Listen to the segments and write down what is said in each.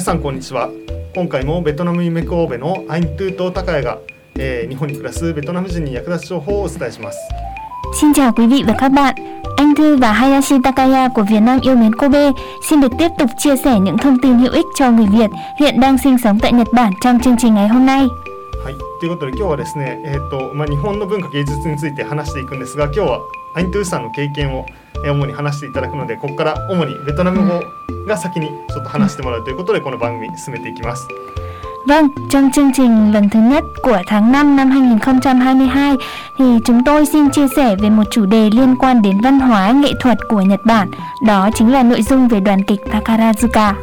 さんこんにちは。今回もベトナム夢神戸のアイントゥートータカが、えー、日本に暮らすベトナム人に役立つ情報をお伝えします、はい、ということで今日はですね、えーとまあ、日本の文化芸術について話していくんですが今日はアイントゥーさんの経験を主に話していただくのでここから主にベトナム語が先にちょっと話してもらうということでこの番組進めていきます。 Vâng, trong chương trình lần thứ nhất của tháng 5 năm 2022 thì chúng tôi xin chia sẻ về một chủ đề liên quan đến văn hóa nghệ thuật của Nhật Bản. Đó chính là nội dung về đoàn kịch Takarazuka.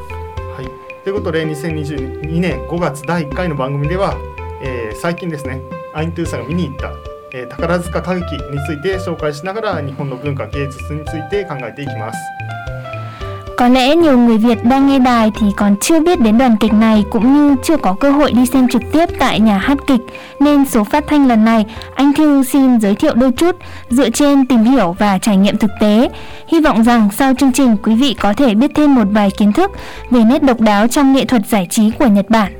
はい、ということで2022年5月第1回の番組では、えー最近ですねアイントゥーさんが見に行った、 えー宝塚歌劇について紹介しながら日本の文化芸術について考えていきます。 Có lẽ nhiều người Việt đang nghe đài thì còn chưa biết đến đoàn kịch này cũng như chưa có cơ hội đi xem trực tiếp tại nhà hát kịch nên số phát thanh lần này anh Thư xin giới thiệu đôi chút dựa trên tìm hiểu và trải nghiệm thực tế. Hy vọng rằng sau chương trình quý vị có thể biết thêm một vài kiến thức về nét độc đáo trong nghệ thuật giải trí của Nhật Bản.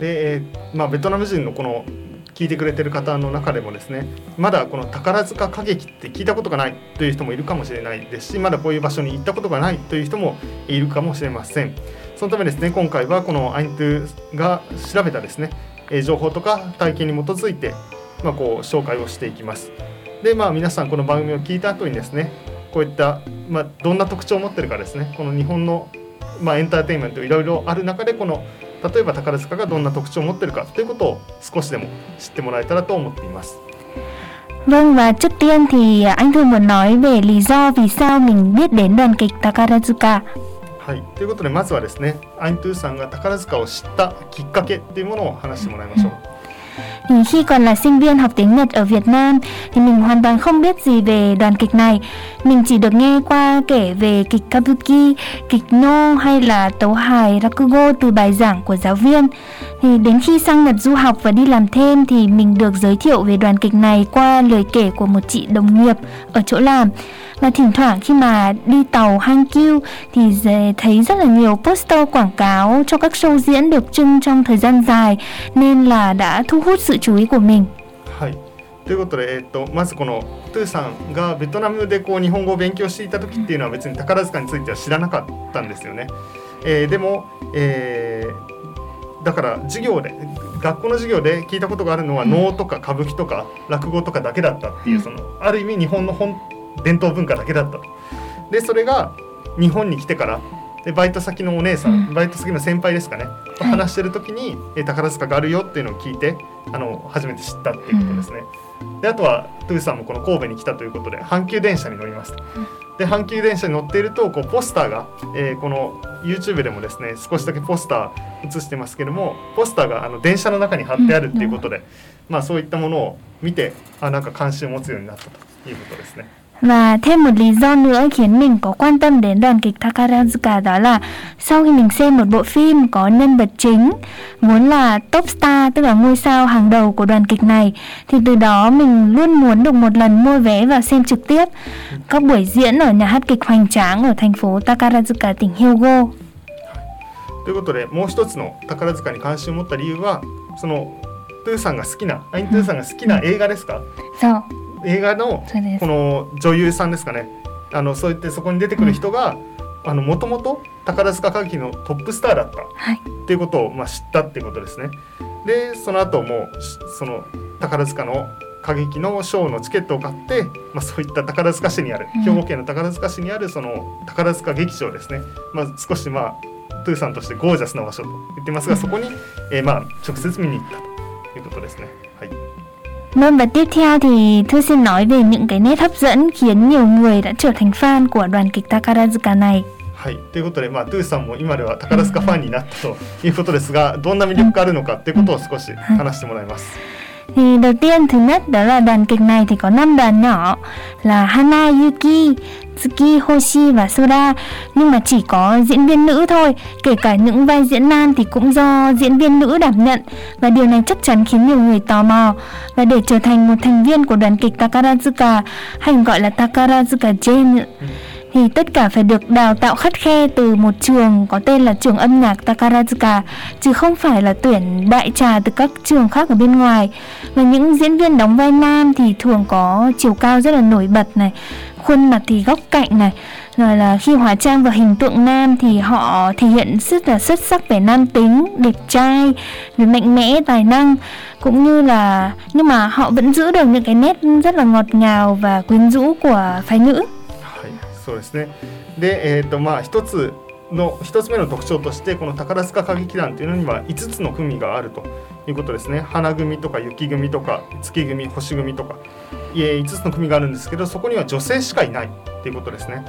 で、えーまあ、ベトナム人のこの 聞いてくれてる方の中でもですねまだこの宝塚歌劇って聞いたことがないという人もいるかもしれないですしまだこういう場所に行ったことがないという人もいるかもしれません。そのためですね今回はこのアイントゥが調べたですね情報とか体験に基づいて、まあ、こう紹介をしていきます。でまあ皆さんこの番組を聞いた後にですねこういった、まあ、どんな特徴を持ってるかですねこの日本の、まあ、エンターテインメントいろいろある中でこの例えば宝塚がどんな特徴を持ってるかということを少しでも知ってもらえたらと思っています。Vâng và trước tiên thì anh Thư muốn nói về lý do vì sao mình biết đến đoàn kịch Takarazuka. はい、ということでまずはですねアイントゥーさんが宝塚を知ったきっかけっていうものを話してもらいましょう。Thì khi còn là sinh viên học tiếng Nhật ở Việt Nam thì mình hoàn toàn không biết gì về đoàn kịch này. Mình chỉ được nghe qua kể về kịch Kabuki, kịch No hay là tấu hài Rakugo từ bài giảng của giáo viên. Thì đến khi sang Nhật du học và đi làm thêm thì mình được giới thiệu về đoàn kịch này qua lời kể của một chị đồng nghiệp ở chỗ làm. Và thỉnh thoảng khi mà đi tàu Hankyu thì dễ- thấy rất là nhiều poster quảng cáo cho các show diễn được trưng trong thời gian dài nên là đã thu hút sự chú ý của mình. はい、ということで、えっとまずこのトゥーさんがベトナムでこう日本語を勉強していた時っていうのは別に宝塚については知らなかったんですよね。えーでも、えー だから授業で学校の授業で聞いたことがあるのは能とか歌舞伎とか落語とかだけだったっていうそのある意味日本の本伝統文化だけだったと。でそれが日本に来てからでバイト先のお姉さん、うんバイト先の先輩ですかねとはい話してる時に、えー宝塚があるよっていうのを聞いてあの初めて知ったっていうことですね。であとはトゥーさんもこの神戸に来たということで阪急電車に乗ります。で阪急電車に乗っているとこうポスターが、えーこの YouTube でもですね少しだけポスター映してますけどもポスターがあの電車の中に貼ってあるっていうことで、まあそういったものを見てあなんか関心を持つようになったということですね。Và thêm một lý do nữa khiến mình có quan tâm đến đoàn kịch Takarazuka đó là sau khi mình xem một bộ phim có nhân vật chính muốn là top star tức là ngôi sao hàng đầu của đoàn kịch này thì từ đó mình luôn muốn được một lần mua vé vào xem trực tiếp các buổi diễn ở nhà hát kịch hoành tráng ở thành phố Takarazuka tỉnh Hyogo. ということでもう一つの宝塚に関心を持った理由はそのトゥーさんが好きなアイントゥーさんが好きな映画ですか、そう 映画のこの女優さんですかね。あのそういってそこに出てくる人がもともと宝塚歌劇のトップスターだった。はい。っていうことを、まあ、知ったっていうことですね。でその後もその宝塚の歌劇のショーのチケットを買って、まあ、そういった宝塚市にあるうん。兵庫県の宝塚市にあるその宝塚劇場ですね、まあ、少しまあトゥーさんとしてゴージャスな場所と言ってますがそこに、えーまあ、直接見に行ったということですね。はい Vâng và tiếp theo thì Thư xin nói về những cái nét hấp dẫn khiến nhiều người đã trở thành fan của đoàn kịch Takarazuka này. はい、ということで、まあ、トゥーさんも今では宝塚ファンになったということですがどんな魅力があるのかっていうことを少し話してもらいます。 thì đầu tiên thứ nhất đó là đoàn kịch này thì có 5 đoàn nhỏ là Hana, Yuki, Tsuki, Hoshi và Soda nhưng mà chỉ có diễn viên nữ thôi, kể cả những vai diễn nam thì cũng do diễn viên nữ đảm nhận. Và điều này chắc chắn khiến nhiều người tò mò. Và để trở thành một thành viên của đoàn kịch Takarazuka hay gọi là Takarazuka Gen thì tất cả phải được đào tạo khắt khe từ một trường có tên là trường âm nhạc Takarazuka, chứ không phải là tuyển đại trà từ các trường khác ở bên ngoài. Và những diễn viên đóng vai nam thì thường có chiều cao rất là nổi bật này, khuôn mặt thì góc cạnh này, rồi là khi hóa trang vào hình tượng nam thì họ thể hiện rất là xuất sắc vẻ nam tính, đẹp trai, về mạnh mẽ, tài năng, cũng như là, nhưng mà họ vẫn giữ được những cái nét rất là ngọt ngào và quyến rũ của phái nữ. そうですね。で、えっ、とまあ一つの一つ目の特徴としてこの宝塚歌劇団というのには5つの組があるということですね。花組とか雪組とか月組、星組とか、いえ5つの組があるんですけど、そこには女性しかいないっていうことですね。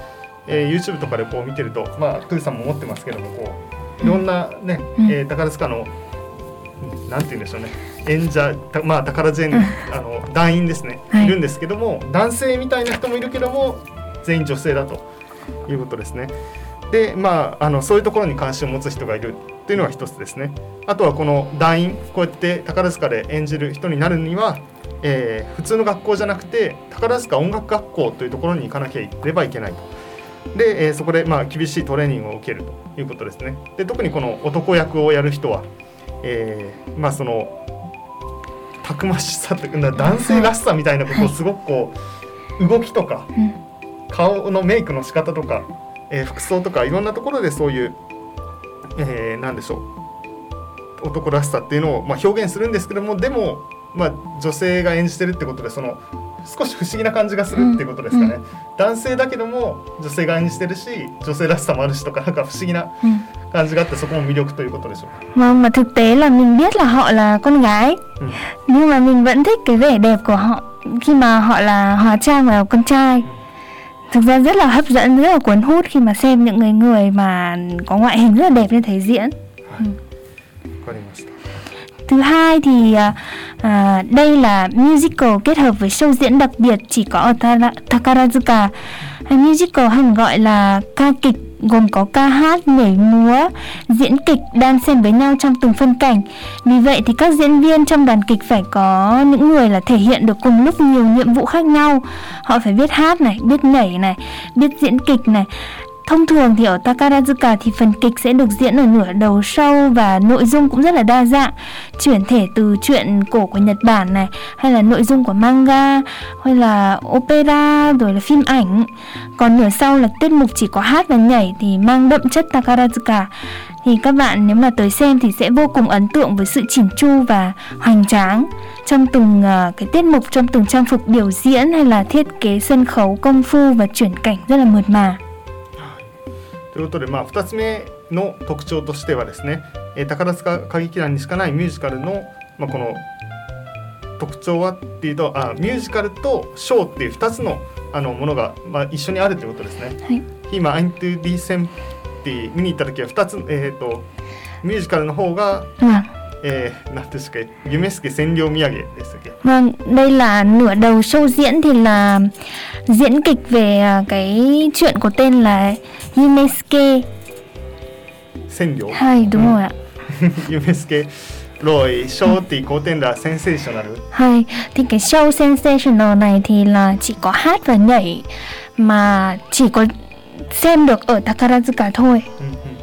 えー YouTube とかでこう見てると、まあトゥーさんも持ってますけども、こういろんなね、うんえー宝塚のなんて言うんでしょうね。演者、たまあ宝ジェンあの団員ですね、はいいるんですけども、男性みたいな人もいるけども、全員女性だということですね。でまああのそういうところに関心を持つ人がいるっていうのが一つですね。あとはこの団員こうやって宝塚で演じる人になるには、えー普通の学校じゃなくて宝塚音楽学校というところに行かなきゃいればいけないと。で、えーそこでまあ厳しいトレーニングを受けるということですね。で特にこの男役をやる人は、えーまあそのたくましさというか男性らしさみたいなことをすごくこう動きとかうん顔のメイクの仕方とか、えー服装とかいろんなところでそういう、えーなんでしょう。男らしさっていうのを、まあ、表現するんですけどもでも、まあ、女性が演じてるってことでその少し不思議な感じがするっていうことですかね、う男性だけども女性が演じてるし女性らしさもあるしとかなんか不思議な.感じがあってそこも魅力ということでしょう。か。Vâng, mà thực tế là mình biết là họ là con gái. Ừ. Nhưng mà mình vẫn thích cái vẻ đẹp của họ Khi mà họ là hóa trang vào con trai thực ra rất là hấp dẫn rất là cuốn hút khi mà xem những người người mà có ngoại hình rất là đẹp như thế diễn. Ừ. Thứ hai thì à, à, đây là musical kết hợp với show diễn đặc biệt chỉ có ở Takarazuka. Musical hay gọi là ca kịch gồm có ca hát, nhảy múa, diễn kịch đan xen với nhau trong từng phân cảnh. Vì vậy thì các diễn viên trong đoàn kịch phải có những người là thể hiện được cùng lúc nhiều nhiệm vụ khác nhau. Họ phải biết hát này, biết nhảy này, biết diễn kịch này. Thông thường thì ở Takarazuka thì phần kịch sẽ được diễn ở nửa đầu show và nội dung cũng rất là đa dạng. Chuyển thể từ truyện cổ của Nhật Bản này hay là nội dung của manga hay là opera rồi là phim ảnh. Còn nửa sau là tiết mục chỉ có hát và nhảy thì mang đậm chất Takarazuka. Thì các bạn nếu mà tới xem thì sẽ vô cùng ấn tượng với sự chỉn chu và hoành tráng trong từng uh, cái tiết mục trong từng trang phục biểu diễn hay là thiết kế sân khấu công phu và chuyển cảnh rất là mượt mà. ということで、まあ、2つ目の特徴としてはですね、えー宝塚歌劇団にしかないミュージカルの、まあ、この特徴はっていうとあミュージカルとショーっていう2つのあのものが、まあ、一緒にあるということですね。はい今アイントゥディセンって見に行った時は2つ、えー、とミュージカルの方が、Vâng. えー、なんですか夢助千両土産でしたっけ Vâng, đây là nửa đầu show diễn thì là diễn kịch về à, cái chuyện có tên là Yumesuke. 千両 Hay đúng rồi ạ. 夢助rồi show thì có tên là sensational Hay thì cái show sensational này thì là chỉ có hát và nhảy mà chỉ có xem được ở Takarazuka thôi. うんうんうん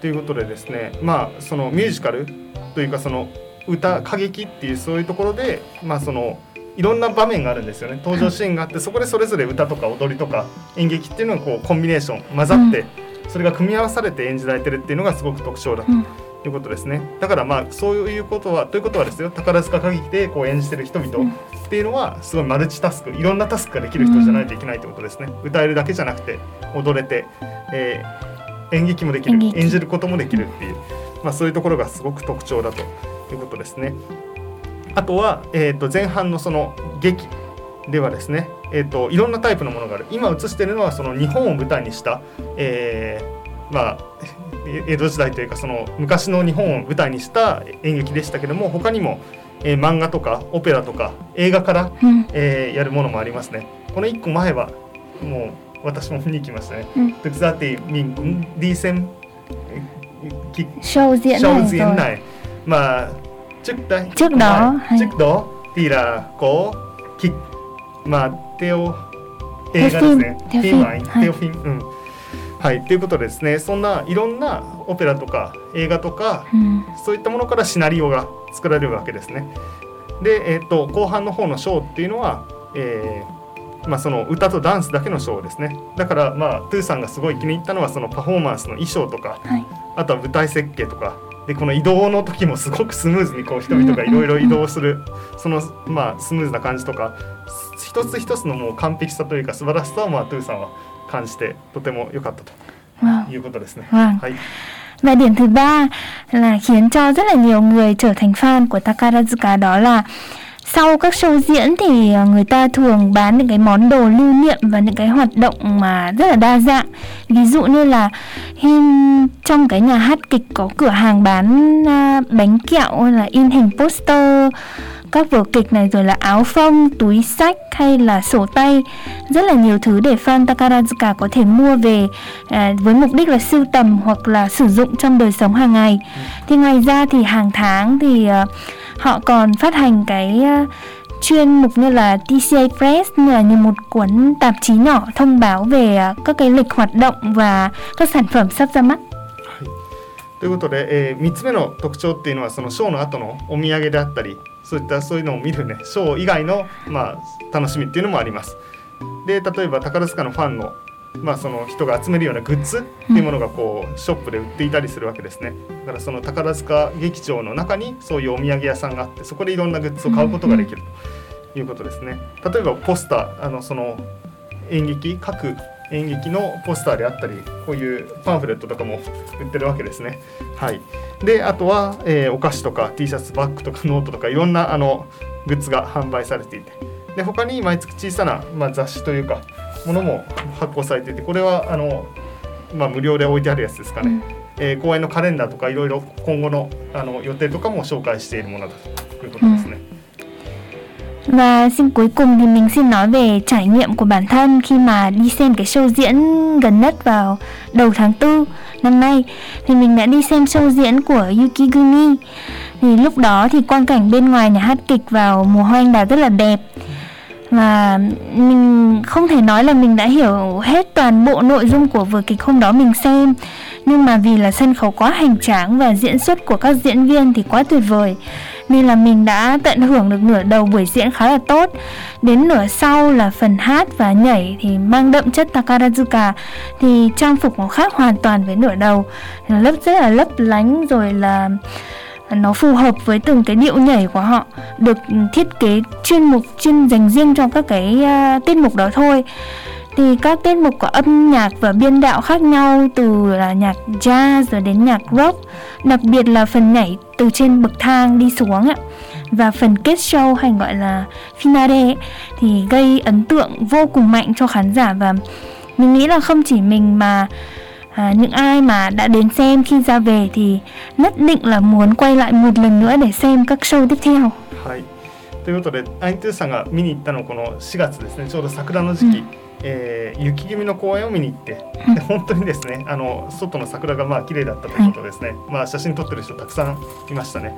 ということでですねまあそのミュージカル というかその歌歌劇っていうそういうところでまあそのいろんな場面があるんですよね。登場シーンがあってそこでそれぞれ歌とか踊りとか演劇っていうのがこうコンビネーション混ざって、それが組み合わされて演じられてるっていうのがすごく特徴だとうん。いうことですね。だからまあそういうことはということはですよ。宝塚歌劇でこう演じてる人々っていうのはすごいマルチタスクいろんなタスクができる人じゃないといけないってことですね、歌えるだけじゃなくて踊れて、えー演劇もできる演じることもできるっていう、まあ、そういうところがすごく特徴だということですね。あとは、えー、と前半のその劇ではですね、えー、といろんなタイプのものがある今映しているのはその日本を舞台にした、えーまあえ江戸時代というかその昔の日本を舞台にした演劇でしたけども他にも、えー漫画とかオペラとか映画から、Ừ. えーやるものもありますね。この1個前はもう私も見に行きましたね。Ừ. Thực ra thì mình cũng đi xem cái Show diễn show này diễn rồi. này mà trước đây Trước đó hay- trước đó thì là có kịch mà theo 映画ですね。テーマテオフィン、うん。はい、ということでですね、そんないろんなオペラとか映画とか、うんそういったものからシナリオが作られるわけですね。で、えっ、と後半の方のショーっていうのは、えーまあその歌とダンスだけのショーですね。だからまあトゥーさんがすごい気に入ったのはそのパフォーマンスの衣装とか、はいあとは舞台設計とか。でこの移動の時もすごくスムーズにこう人々がいろいろ移動するそのまあスムーズな感じとか一つ一つのもう完璧さというか素晴らしさをまあトゥーさんは感じてとても良かったと.いうことですね。はい、Và điểm thứ ba là khiến cho rất là nhiều người trở thành fan của Takarazuka đó là sau các show diễn thì ờ, người ta thường bán những cái món đồ lưu niệm và những cái hoạt động mà rất là đa dạng. Ví dụ như là in trong cái nhà hát kịch có cửa hàng bán ờ, bánh kẹo hay là in hình poster các vở kịch này rồi là áo phông, túi sách hay là sổ tay rất là nhiều thứ để fan Takarazuka có thể mua về à, với mục đích là sưu tầm hoặc là sử dụng trong đời sống hàng ngày. Thì ngoài ra thì hàng tháng thì à, họ còn phát hành cái à, chuyên mục như là TCA Press như là như một cuốn tạp chí nhỏ thông báo về à, các cái lịch hoạt động và các sản phẩm sắp ra mắt. ということで、え3つ目の特徴っていうのはそのショーの後のお土産であったり そういったそういうのを見るねショー以外の、まあ、楽しみっていうのもあります。で例えば宝塚のファンの,、まあその人が集めるようなグッズっていうものがこうショップで売っていたりするわけですね。だからその宝塚劇場の中にそういうお土産屋さんがあってそこでいろんなグッズを買うことができるということですね。例えばポスターあのその演劇各演劇のポスターであったりこういうパンフレットとかも売ってるわけですね。はい、であとは、えーお菓子とか T シャツバッグとかノートとかいろんなあのグッズが販売されていてで他に毎月小さな、まあ、雑誌というかものも発行されていてこれはあの、まあ、無料で置いてあるやつですかね、えー公演のカレンダーとかいろいろ今後のあの予定とかも紹介しているものだということですね。Và xin cuối cùng thì mình xin nói về trải nghiệm của bản thân khi mà đi xem cái show diễn gần nhất vào đầu tháng 4 năm nay thì mình đã đi xem show diễn của Yukigumi. Thì lúc đó thì quang cảnh bên ngoài nhà hát kịch vào mùa hoa anh đào rất là đẹp. Và mình không thể nói là mình đã hiểu hết toàn bộ nội dung của vở kịch hôm đó mình xem Nhưng mà vì là sân khấu quá hành tráng và diễn xuất của các diễn viên thì quá tuyệt vời nên là mình đã tận hưởng được nửa đầu buổi diễn khá là tốt. Đến nửa sau là phần hát và nhảy thì mang đậm chất Takarazuka. Thì trang phục nó khác hoàn toàn với nửa đầu. Nó lấp rất là lấp lánh rồi là nó phù hợp với từng cái điệu nhảy của họ. Được thiết kế chuyên mục chuyên dành riêng cho các cái uh, tiết mục đó thôi thì các tiết mục có âm nhạc và biên đạo khác nhau từ là nhạc jazz rồi đến nhạc rock đặc biệt là phần nhảy từ trên bậc thang đi xuống ạ và phần kết show hay gọi là finale ấy, thì gây ấn tượng vô cùng mạnh cho khán giả và mình nghĩ là không chỉ mình mà à, những ai mà đã đến xem khi ra về thì nhất định là muốn quay lại một lần nữa để xem các show tiếp theo はい、ということでアイントゥーさんが見に行ったのはこの4月ですねちょうど桜の時期、うん えー雪組の公演を見に行ってうん。で 本当にですねあの外の桜がまあ綺麗だったということですね、まあ、写真撮ってる人たくさんいましたね。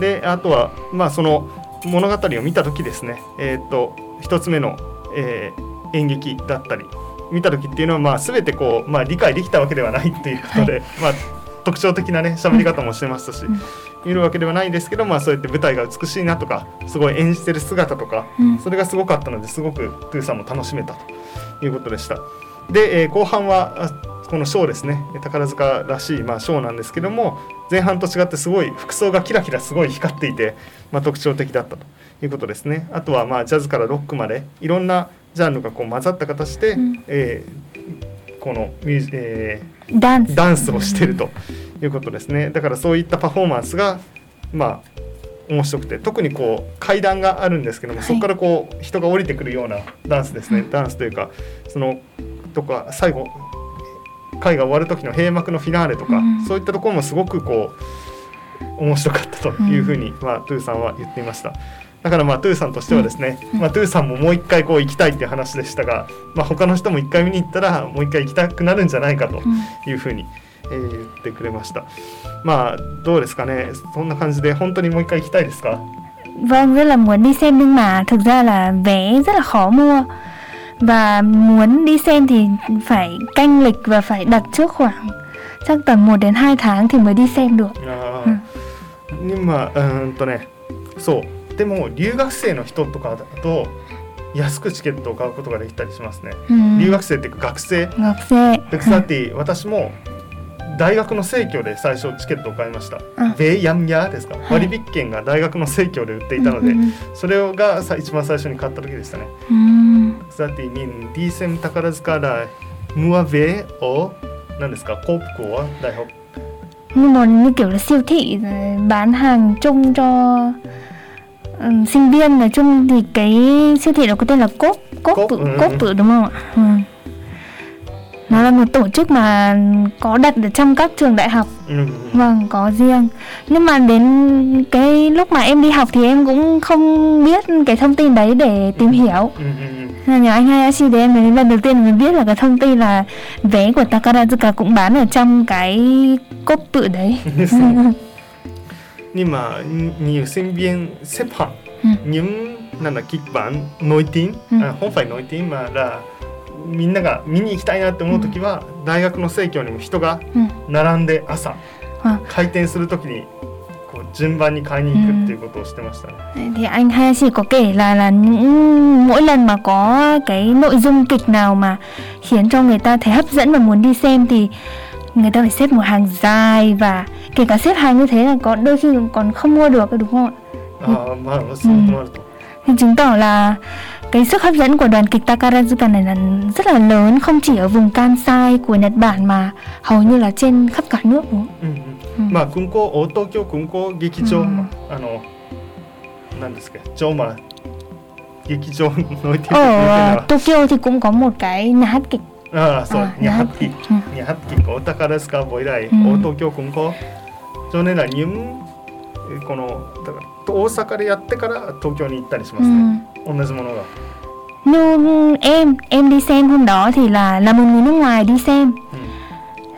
であとはまあその物語を見た時ですね。えーっと一つ目の、えー演劇だったり見た時っていうのはまあ全てこう、まあ、理解できたわけではないっていうことで、まあ特徴的なね喋り方もしてましたし、うん。見るわけではないですけど、まあ、そうやって舞台が美しいなとかすごい演じてる姿とか、うん。それがすごかったのですごくトゥーさんも楽しめたということでした。で、えー後半はあこのショーですね。宝塚らしい、まあ、ショーなんですけども前半と違ってすごい服装がキラキラすごい光っていて、まあ、特徴的だったということですね。あとはまあジャズからロックまでいろんなジャンルがこう混ざった形で、うん。えーこのミュージ、えーダンス。ダンスをしてるということですね。だからそういったパフォーマンスがまあ面白くて特にこう階段があるんですけども、はい。そこからこう人が降りてくるようなダンスですね、うん。ダンスというかそのとか最後会が終わる時の閉幕のフィナーレとか、うん。そういったところもすごくこう面白かったというふうに、まあ、トゥーさんは言っていました。だからまあトゥーさんとしてはですね、うん。まあ、トゥーさんももう一回こう行きたいっていう話でしたが、まあ、他の人も一回見に行ったらもう一回行きたくなるんじゃないかとうん。いうふうに、えー言ってくれました。まあどうですかね？そんな感じで本当にもう一回行きたいですか？Vâng, rất là muốn đi xem nhưng mà thực ra là vé rất là khó mua. Và muốn đi xem thì phải canh lịch và phải đặt trước khoảng chắc tầm 1 đến 2 tháng thì mới đi xem được. あー今うーんとねそうでも留学生の人とかだと安くチケットを買うことができたりしますね.留学生っていうか学生。ngọc xe で草ティ私も大学の生協で最初チケットを買いました。あ。ベイヤンヤーですか、はい。割引券が大学の生協で売っていたので、ừ. それがさ一番最初に買った時でしたね。ィミンディーセム宝塚だムアベを何ですか？コープコア大学 nhưng mà như kiểu là siêu thị rồi bán hàng chung cho Ừ, sinh viên nói chung thì cái siêu thị đó có tên là cốp cốp cốp, tự, ừ. cốp ừ. tự đúng không ạ ừ. nó là một tổ chức mà có đặt ở trong các trường đại học ừ. vâng có riêng nhưng mà đến cái lúc mà em đi học thì em cũng không biết cái thông tin đấy để tìm ừ. hiểu ừ. Nhờ anh hai Ashi đấy em đến lần đầu tiên mới biết là cái thông tin là vé của Takarazuka cũng bán ở trong cái cốp tự đấy ですね今nhiều sinh viên xếp hàng Ừ. những なんだキック版ノイティン、うんあ本ファイノイティンまあだみんなが見に行きたいなって思う時は、大学の生協にも人が ừ. 並んで朝、あ開店する時にこう順番に買いに行くっていうことをしてましたね。 thì anh Hayashi có kể là là những mỗi lần mà có cái nội dung kịch nào mà khiến cho người ta thấy hấp dẫn và muốn đi xem thì người ta phải xếp một hàng dài và kể cả xếp hàng như thế là có đôi khi còn không mua được đúng không ạ? ああまあそうなると、 thì chứng tỏ là cái sức hấp dẫn của đoàn kịch Takarazuka này là rất là lớn không chỉ ở vùng Kansai của Nhật Bản mà hầu như là trên khắp cả nước đúng không? うんうんうんまあ空港大東京空港劇場、うんあの何ですかジョーマ劇場ノイティンノイティン Ở は Tokyo thì cũng có một cái nhà hát kịch ああそう、 à, ニャ nhà ハ hát ッキ kịch. Ừ. ニャハッキ大宝塚ボイ ライ、うん大東京空港それらにこのだから大阪でやってから東京に行ったりしますね、 Ừ. 同じものが Như em, em đi xem hôm đó thì là là một người nước ngoài đi xem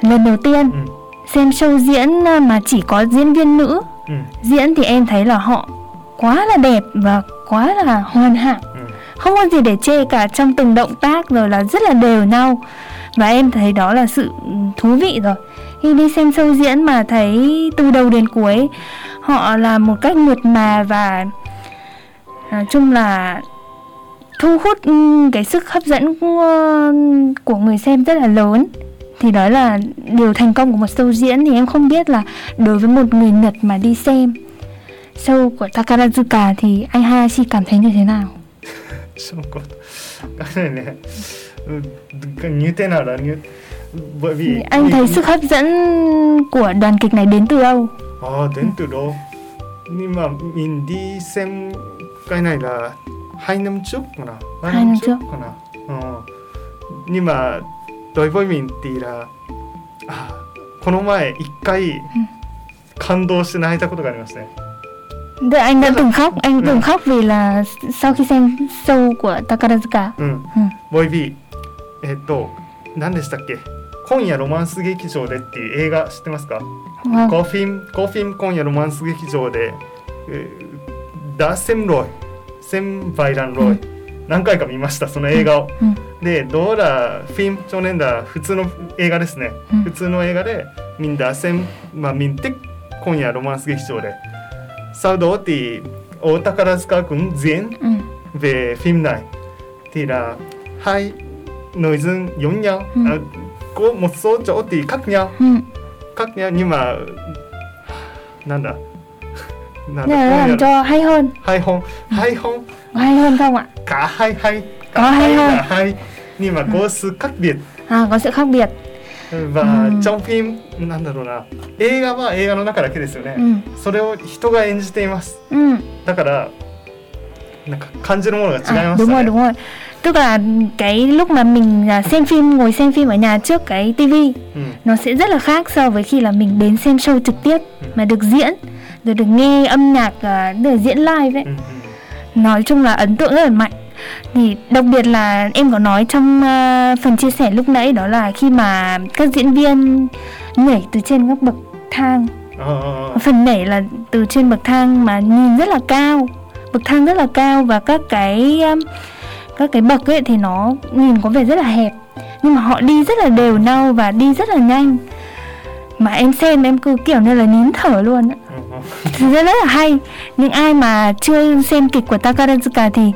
うん lần đầu tiên うん xem show diễn à, mà chỉ có diễn viên nữ うん diễn thì em thấy là họ quá là đẹp và quá là hoàn hảo うん không có gì để chê cả trong từng động tác rồi là rất là đều nhau và em thấy đó là sự thú vị rồi khi đi xem show diễn mà thấy từ đầu đến cuối họ làm một cách mượt mà và nói chung là thu hút ừm, cái sức hấp dẫn của, của người xem rất là lớn thì đó là điều thành công của một show diễn thì em không biết là đối với một người Nhật mà đi xem show của Takarazuka thì anh Hayashi cảm thấy như thế nào? そうかあれねうんnhư thế nào là như bởi vì Thì anh thấy sức hấp dẫn của đoàn kịch này đến từ đâu? À, đến từ đâu? Nhưng mà mình đi xem cái này là hai năm trước mà Hai năm trước. mà ờ. Nhưng mà đối với mình thì là à, この前一回感動して泣いたことがありますね。 Tức là anh đã Tức là- từng khóc, anh Ừ. từng khóc vì là sau khi xem show của Takarazuka. うん。うんボイビー、えっと、何でしたっけ 今夜ロマンス劇場でっていう映画知ってますか？Vâng. コフィン、コフィン今夜ロマンス劇場で、えーダーセムロイ、セムバイランロイ、うん何回か見ました、その映画を。Ừ. で、どうだ、フィン、少年だ、普通の映画ですね。うん普通の映画で、みんなセム、まあ、みんて、今夜ロマンス劇場で。サウドーティ、大宝塚君全 về phim này thì là hai nội dung giống nhau Ừ. à, có một số chỗ thì khác nhau Ừ. khác nhau nhưng mà nan đã nan Nên là đã làm cho hay hơn, hay không hay không có hay hơn không ạ? cả hai hay cả Có hay là hơn. hay nhưng mà có sự khác biệt À, có sự khác biệt. và Ừ. trong phim なんだろうな映画は映画の中だけですよね、 Ừ. それを人が演じています Ừ. だからなんか感じるものが違い À, まし đúng た rồi, ね đúng rồi. tức là cái lúc mà mình à, xem phim ngồi xem phim ở nhà trước cái tivi ừ. nó sẽ rất là khác so với khi là mình đến xem show trực tiếp ừ. mà được diễn rồi được nghe âm nhạc à, được diễn live đấy ừ, ừ. nói chung là ấn tượng rất là mạnh. Thì đặc biệt là em có nói trong uh, phần chia sẻ lúc nãy đó là khi mà các diễn viên nhảy từ trên các bậc thang. Oh. phần nhảy là từ trên bậc thang mà nhìn rất là cao bậc thang rất là cao và các cái um, các cái bậc ấy thì nó nhìn có vẻ rất là hẹp nhưng mà họ đi rất là đều nhau và đi rất là nhanh mà em xem em cứ kiểu như là nín thở luôn á thực ra rất là hay những ai mà chưa xem kịch của Takarazuka thì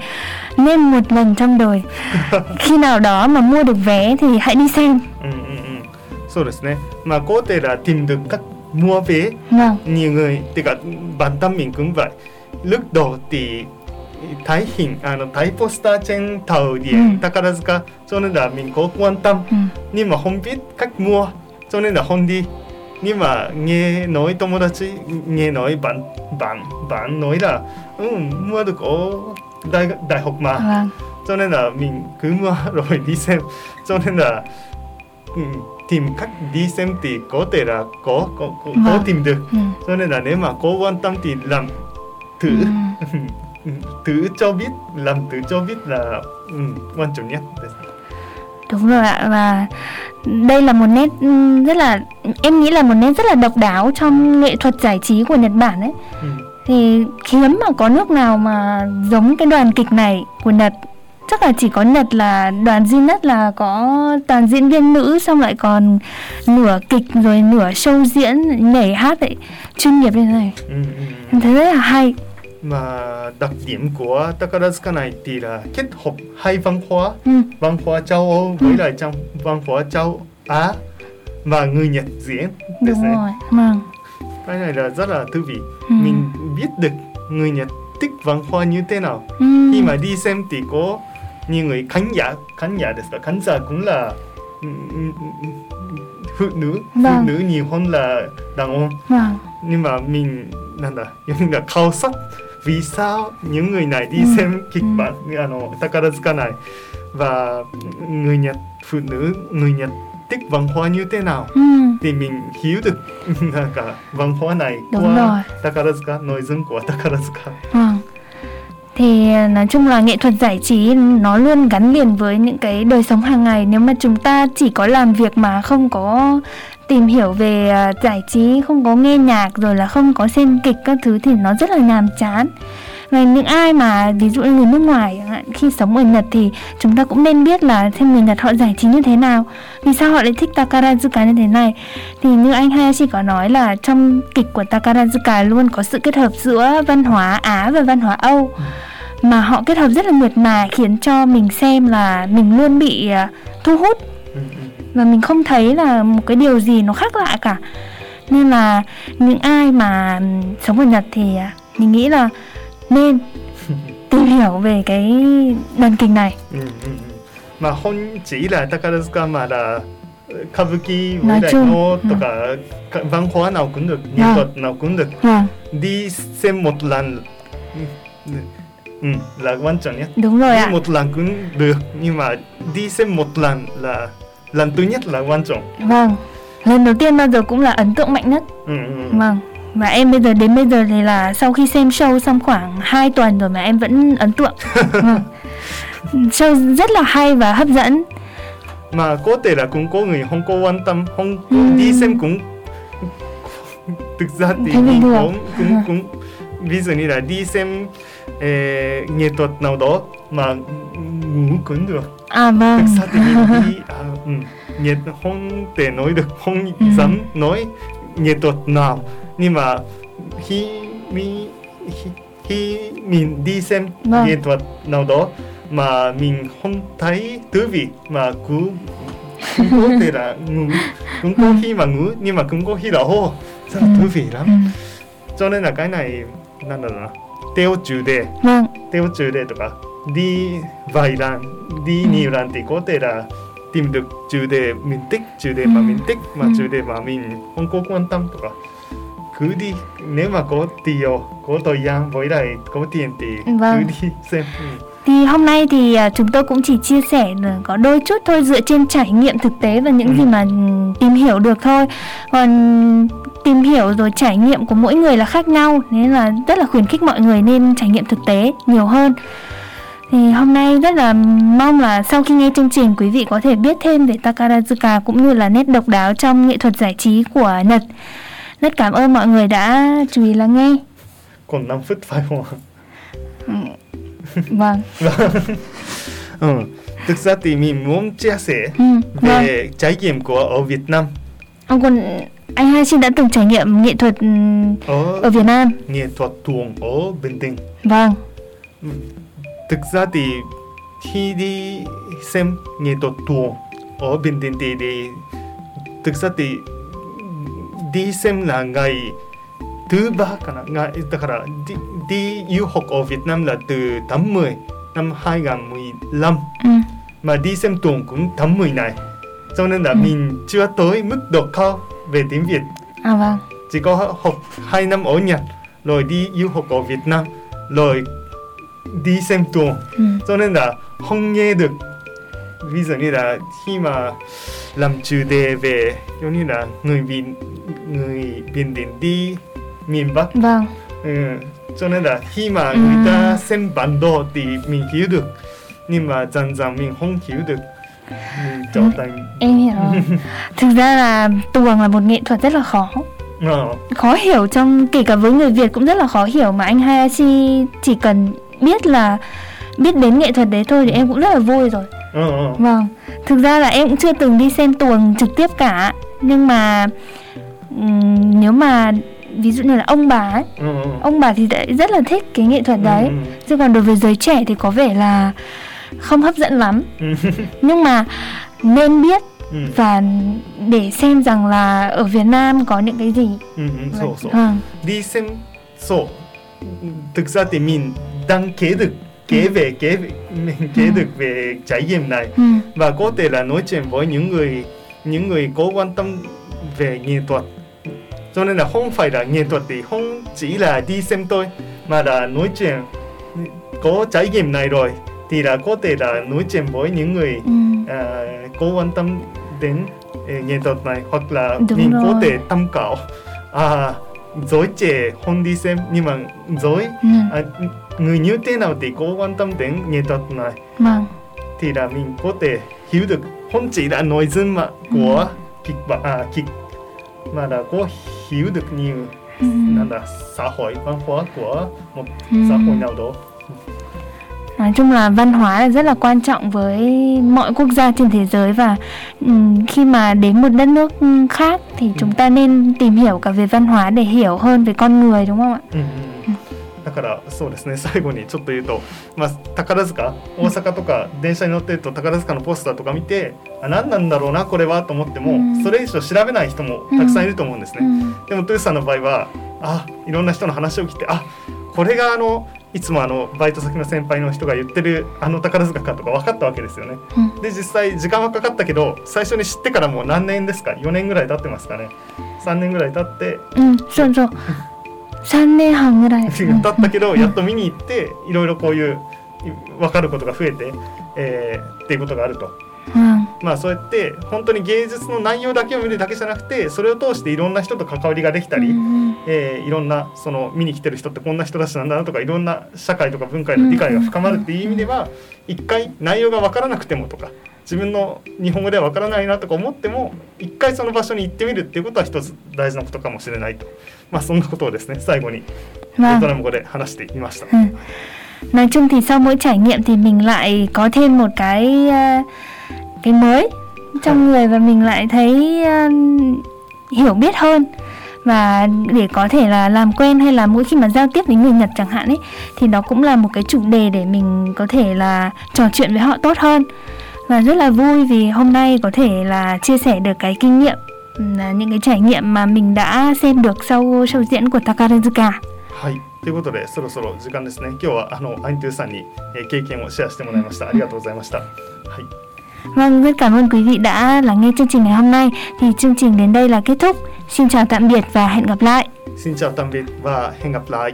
nên một lần trong đời khi nào đó mà mua được vé thì hãy đi xem うんうんうんそうですねまあcó thể là tìm được cách mua vé vâng nhiều người thì cả bản thân mình cũng vậy lúc đầu thì thấy hình à, nó poster trên tàu điện Ừ. Takarazuka cho nên là mình có quan tâm ừ. nhưng mà không biết cách mua cho nên là không đi nhưng mà nghe nói 友達 nghe nói bạn bạn bạn nói là ừ, mua được ở đại đại học mà vâng cho nên là mình cứ mua rồi đi xem cho nên là tìm cách đi xem thì có thể là có có có, có tìm được ừ. cho nên là nếu mà có quan tâm thì làm thử Ừ thử cho biết làm thử cho biết là ừ, quan trọng nhất Đúng rồi ạ và đây là một nét ừm, rất là em nghĩ là một nét rất là độc đáo trong nghệ thuật giải trí của Nhật Bản ấy. ừ. Thì hiếm mà có nước nào mà giống cái đoàn kịch này của Nhật. Chắc là chỉ có Nhật là đoàn duy nhất là có toàn diễn viên nữ xong lại còn nửa kịch rồi nửa show diễn nhảy hát ấy chuyên nghiệp như thế này. Ừ, ừ, ừ. Em thấy rất là hay mà đặc điểm của Takarazuka này thì là kết hợp hai văn hóa Ừ. văn hóa châu Âu với lại trong văn hóa châu Á và người Nhật diễn Đúng rồi. Vâng. cái này là rất là thú vị Ừ. mình biết được người Nhật thích văn hóa như thế nào Ừ. khi mà đi xem thì có nhiều người khán giả khán giảですか khán giả cũng là ừ, ừ, ừ, phụ nữ phụ Vâng. nữ nhiều hơn là đàn ông Vâng. nhưng mà mình là là giống như là khảo sát vì sao những người này đi Ừ. xem kịch Ừ. bản à, nó, Takarazuka này và người Nhật phụ nữ người Nhật thích văn hóa như thế nào Ừ. thì mình hiểu được cả văn hóa này Đúng qua rồi. Takarazuka nội dung của Takarazuka Vâng. Thì à, nói chung là nghệ thuật giải trí nó luôn gắn liền với những cái đời sống hàng ngày nếu mà chúng ta chỉ có làm việc mà không có tìm hiểu về ờ, giải trí, không có nghe nhạc rồi là không có xem kịch các thứ thì nó rất là nhàm chán. Và những ai mà ví dụ như người nước ngoài khi sống ở Nhật thì chúng ta cũng nên biết là xem người Nhật họ giải trí như thế nào. Vì sao họ lại thích Takarazuka như thế này? Thì như anh Hayashi có nói là trong kịch của Takarazuka luôn có sự kết hợp giữa văn hóa Á và văn hóa Âu mà họ kết hợp rất là mượt mà khiến cho mình xem là mình luôn bị ờ, thu hút và mình không thấy là một cái điều gì nó khác lạ cả nên là những ai mà sống ở Nhật thì à, mình nghĩ là nên tìm hiểu về cái đoàn kịch này Ừ, ừ, ừ. mà không chỉ là Takarazuka mà là ờ, Kabuki với chung, nó ừ. cả văn hóa nào cũng được nghệ Vâng. thuật nào cũng được vâng đi xem một lần ừ, là quan trọng nhất đúng rồi đi ạ một lần cũng được nhưng mà đi xem một lần là lần thứ nhất là quan trọng. Vâng. Lần đầu tiên bao giờ cũng là ấn tượng mạnh nhất. Ừ, ừ. Vâng. Và em bây giờ đến bây giờ thì là sau khi xem show xong khoảng 2 tuần rồi mà em vẫn ấn tượng. Vâng. Show rất là hay và hấp dẫn. Mà có thể là cũng có người không có quan tâm không Ừ. đi xem cũng thực ra thì mình cũng cũng cũng ví dụ như là đi xem eh, nghệ thuật nào đó mà ngủ cũng được Thực ra thì mình đi à, ừ, nghệ không thể nói được không Ừ. dám nói nghệ thuật nào nhưng mà khi mi khi, khi mình đi xem Vâng. nghệ thuật nào đó mà mình không thấy thú vị mà cứ cũng có thể là ngủ cũng có khi mà ngủ nhưng mà cũng có khi là hô rất là Ừ. thú vị lắm ừ. cho nên là cái này là là theo chủ đề Vâng theo chủ đề とか đi vài lần đi Ừ. nhiều lần thì có thể là tìm được chủ đề mình thích chủ đề mà Ừ. mình thích mà Ừ. chủ đề mà mình không có quan tâm とか cứ đi nếu mà có tiền có thời gian với lại có tiền thì Vâng. cứ đi xem ừ. Thì hôm nay thì à, chúng tôi cũng chỉ chia sẻ có đôi chút thôi dựa trên trải nghiệm thực tế và những Ừ. gì mà tìm hiểu được thôi. Còn tìm hiểu rồi trải nghiệm của mỗi người là khác nhau nên là rất là khuyến khích mọi người nên trải nghiệm thực tế nhiều hơn. Thì hôm nay rất là mong là sau khi nghe chương trình quý vị có thể biết thêm về Takarazuka cũng như là nét độc đáo trong nghệ thuật giải trí của Nhật. Rất cảm ơn mọi người đã chú ý lắng nghe. còn 5 phút phải không ạ Vâng. ừ. thực ra thì mình muốn chia sẻ Ừ, vâng. về trải nghiệm của ở Việt Nam Ông còn anh Hai Xin đã từng trải nghiệm nghệ thuật ở ở Việt Nam. nghệ thuật tuồng ở Bình Định Vâng. Thực ra thì khi đi xem nghệ thuật tuồng ở Bình Định thì, thì thực ra thì đi xem là ngày thứ ba cả là ngày tức là đi, đi du học ở Việt Nam là từ tháng 10 năm 2015 Ừ. mà đi xem tuồng cũng tháng 10 này cho nên là Ừ. mình chưa tới mức độ cao về tiếng Việt À vâng. chỉ có học 2 năm ở Nhật rồi đi du học ở Việt Nam rồi đi xem tuồng Ừ. cho nên là không nghe được ví dụ như là khi mà làm chủ đề về giống như là người Việt người Bình Định đi miền Bắc Vâng. ừ. cho nên là khi mà Ừ. người ta xem bản đồ thì mình hiểu được nhưng mà dần dần mình không hiểu được mình trở thành Em hiểu. Thực ra là tuồng là một nghệ thuật rất là khó. ờ, Khó hiểu trong kể cả với người Việt cũng rất là khó hiểu mà anh Hayashi chỉ cần biết là biết đến nghệ thuật đấy thôi thì em cũng rất là vui rồi ừ, vâng thực ra là em cũng chưa từng đi xem tuồng trực tiếp cả nhưng mà um, nếu mà ví dụ như là ông bà ấy ừ, ông bà thì rất là thích cái nghệ thuật ừ, đấy ừ, ừ. chứ còn đối với giới trẻ thì có vẻ là không hấp dẫn lắm ừ. nhưng mà nên biết Ừ. và để xem rằng là ở Việt Nam có những cái gì. Ừ, ừ, so, so. Ừ. Đi xem so. Thực ra thì mình đang kể được kể về kể về, kể Ừ. được về trải nghiệm này. Ừ, và có thể là nói chuyện với những người những người có quan tâm về nghệ thuật. Cho nên là không phải là nghệ thuật thì không chỉ là đi xem thôi mà là nói chuyện. Có trải nghiệm này rồi thì là có thể là nói chuyện với những người ừ, à, có quan tâm đến ờ, nghệ thuật này hoặc là Đúng mình có rồi. thể tham khảo. À giới trẻ không đi xem nhưng mà giới ừ, à, người như thế nào thì có quan tâm đến nghệ thuật này vâng. thì là mình có thể hiểu được không chỉ là nội dung mà của ừ. kịch bản à, kịch mà là có hiểu được nhiều ừ. là xã hội văn hóa của một ừ. xã hội nào đó nói chung là văn hóa là rất là quan trọng với mọi quốc gia trên thế giới và ừ, khi mà đến một đất nước khác thì ừ. chúng ta nên tìm hiểu cả về văn hóa để hiểu hơn về con người đúng không ạ? Ừ. だからそうですね最後にちょっと言うと、まあ、宝塚大阪とか電車に乗ってると宝塚のポスターとか見てあ何なんだろうなこれはと思っても、うん。それ以上調べない人もたくさんいると思うんですね、うん。でもトゥーさんの場合はあいろんな人の話を聞いてあこれがあのいつもあのバイト先の先輩の人が言ってるあの宝塚かとか分かったわけですよね。うん。で実際時間はかかったけど最初に知ってからもう何年ですか？4年ぐらい経ってますかね。3年ぐらい経ってうん、そうそう。3年半ぐらい。う ん経ったけどやっと見に行っていろいろこういう分かることが増えて、えーっていうことがあると。うん。まあそうやって本当に芸術の内容だけを見るだけじゃなくてそれを通していろんな人と関わりができたり、うんえーいろんなその見に来てる人ってこんな人たちなんだなとかいろんな社会とか文化への理解が深まるっていう意味では一回内容が分からなくてもとか自分の日本語では分からないなとか思っても一回その場所に行ってみるっていうことは一つ大事なことかもしれないとまあそんなことをですね最後にベ.トナム語で話してみました。Ừ. Nói chung thì sau mỗi trải nghiệm thì mình lại có thêm một cái cái mới trong người và mình lại thấy ờ, hiểu biết hơn và để có thể là làm quen hay là mỗi khi mà giao tiếp với người Nhật chẳng hạn ấy thì đó cũng là một cái chủ đề để mình có thể là trò chuyện với họ tốt hơn và rất là vui vì hôm nay có thể là chia sẻ được cái kinh nghiệm ừ, là những cái trải nghiệm mà mình đã xem được sau show diễn của Takarazuka. はいということでそろそろ時間ですね今日はあのアイントゥーさんに、えー経験をシェアしてもらいましたありがとうございましたはい Vâng, rất cảm ơn quý vị đã lắng nghe chương trình ngày hôm nay. Thì chương trình đến đây là kết thúc. Xin chào tạm biệt và hẹn gặp lại. Xin chào tạm biệt và hẹn gặp lại